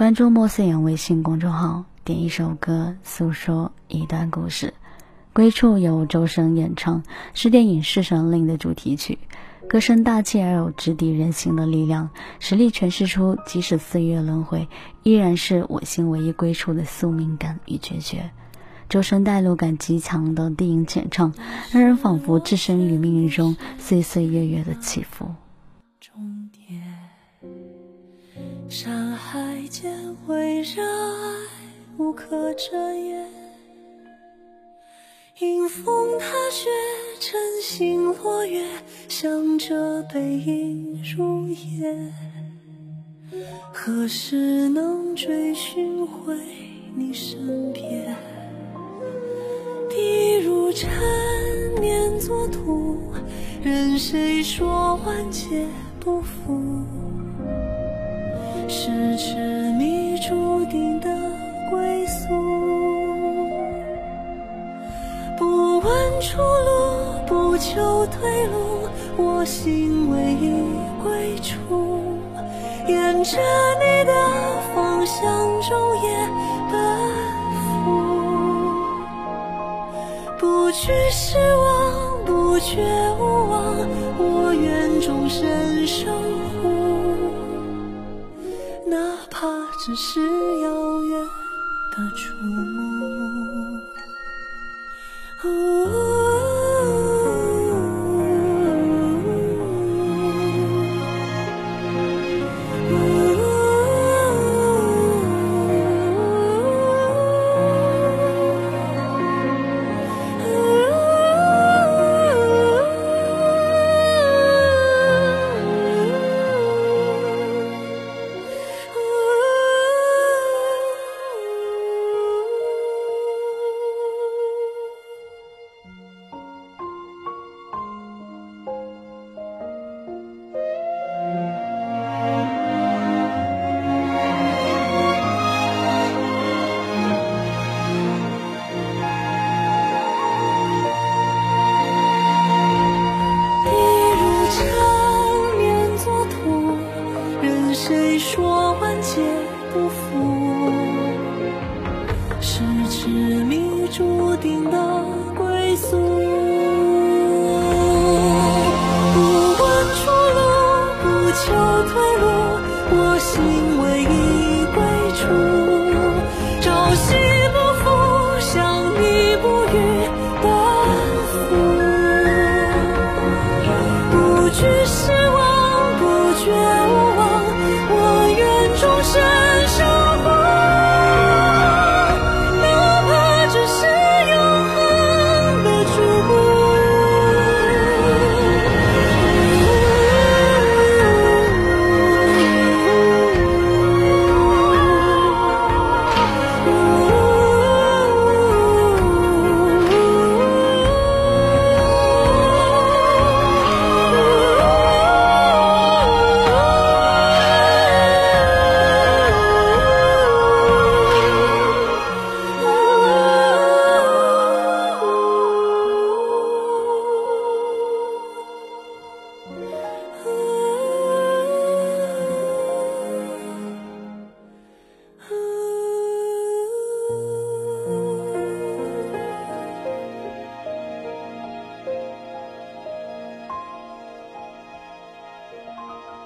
关注莫思言微信公众号，点一首歌，诉说一段故事。归处由周深演唱，是电影《侍神令》的主题曲。歌声大气而有直抵人心的力量，实力诠释出即使岁月轮回，依然是我心唯一归处的宿命感与决绝。周深带入感极强的低音浅唱，让人仿佛置身于命运中岁岁月月的起伏。山海间为热爱无可遮掩。迎风踏雪，晨星落月，向着背影入眼。何时能追寻回你身边？地如尘，念作土，任谁说万劫不复？是痴迷注定的归宿。不问出路不求退路，我心唯一归处。沿着你的方向昼夜奔赴，不惧失望，不觉无望，我愿终身守只是遥远的触摸。うん。